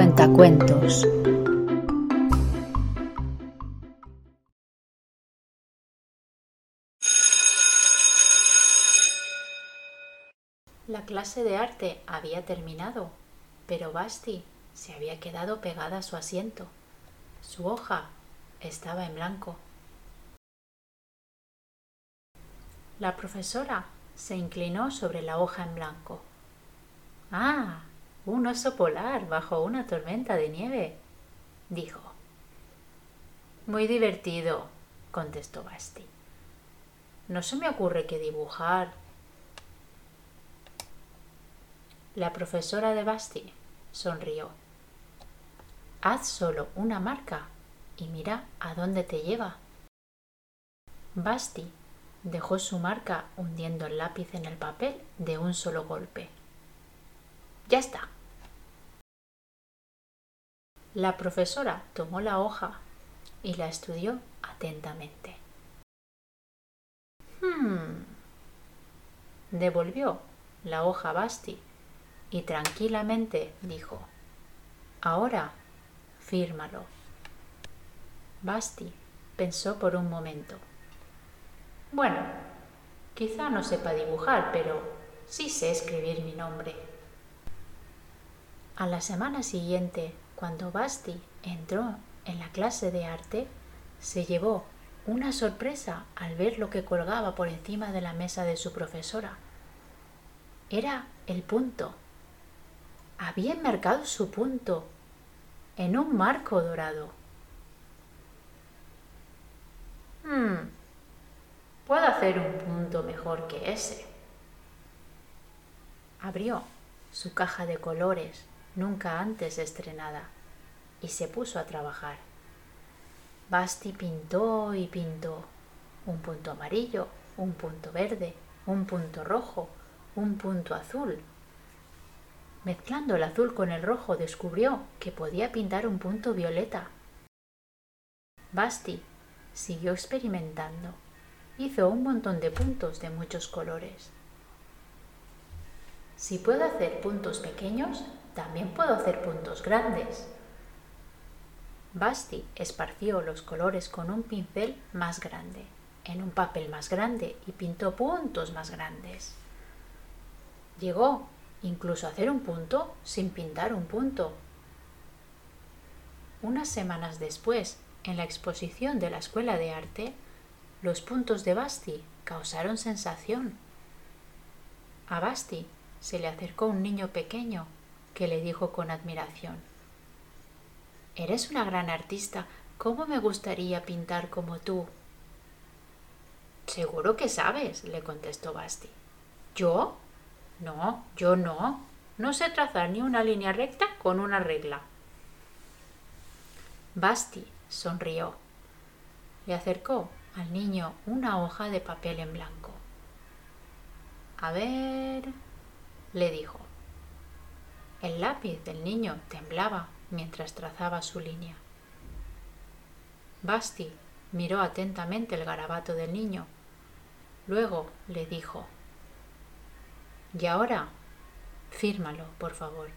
Cuentacuentos. La clase de arte había terminado, pero Basti se había quedado pegada a su asiento. Su hoja estaba en blanco. La profesora se inclinó sobre la hoja en blanco. Ah, un oso polar bajo una tormenta de nieve, dijo. Muy divertido, contestó Basti. No se me ocurre que dibujar. La profesora de Basti sonrió. Haz solo una marca y mira a dónde te lleva. Basti dejó su marca hundiendo el lápiz en el papel de un solo golpe. Ya está. La profesora tomó la hoja y la estudió atentamente. Hmm. Devolvió la hoja a Basti y tranquilamente dijo Ahora, fírmalo. Basti pensó por un momento. Bueno, quizá no sepa dibujar, pero sí sé escribir mi nombre. A la semana siguiente, cuando Basti entró en la clase de arte, se llevó una sorpresa al ver lo que colgaba por encima de la mesa de su profesora. Era el punto había enmarcado su punto en un marco dorado. Hmm, puedo hacer un punto mejor que ese. Abrió su caja de colores nunca antes estrenada y se puso a trabajar. Basti pintó y pintó un punto amarillo, un punto verde, un punto rojo, un punto azul Mezclando el azul con el rojo descubrió que podía pintar un punto violeta. Basti siguió experimentando. Hizo un montón de puntos de muchos colores. Si puedo hacer puntos pequeños, también puedo hacer puntos grandes. Basti esparció los colores con un pincel más grande, en un papel más grande y pintó puntos más grandes. Llegó incluso hacer un punto sin pintar un punto. Unas semanas después, en la exposición de la Escuela de Arte, los puntos de Basti causaron sensación. A Basti se le acercó un niño pequeño que le dijo con admiración Eres una gran artista, ¿cómo me gustaría pintar como tú? Seguro que sabes, le contestó Basti. ¿Yo? No, yo no. No sé trazar ni una línea recta con una regla. Basti sonrió. Le acercó al niño una hoja de papel en blanco. A ver, le dijo. El lápiz del niño temblaba mientras trazaba su línea. Basti miró atentamente el garabato del niño. Luego le dijo y ahora, fírmalo, por favor.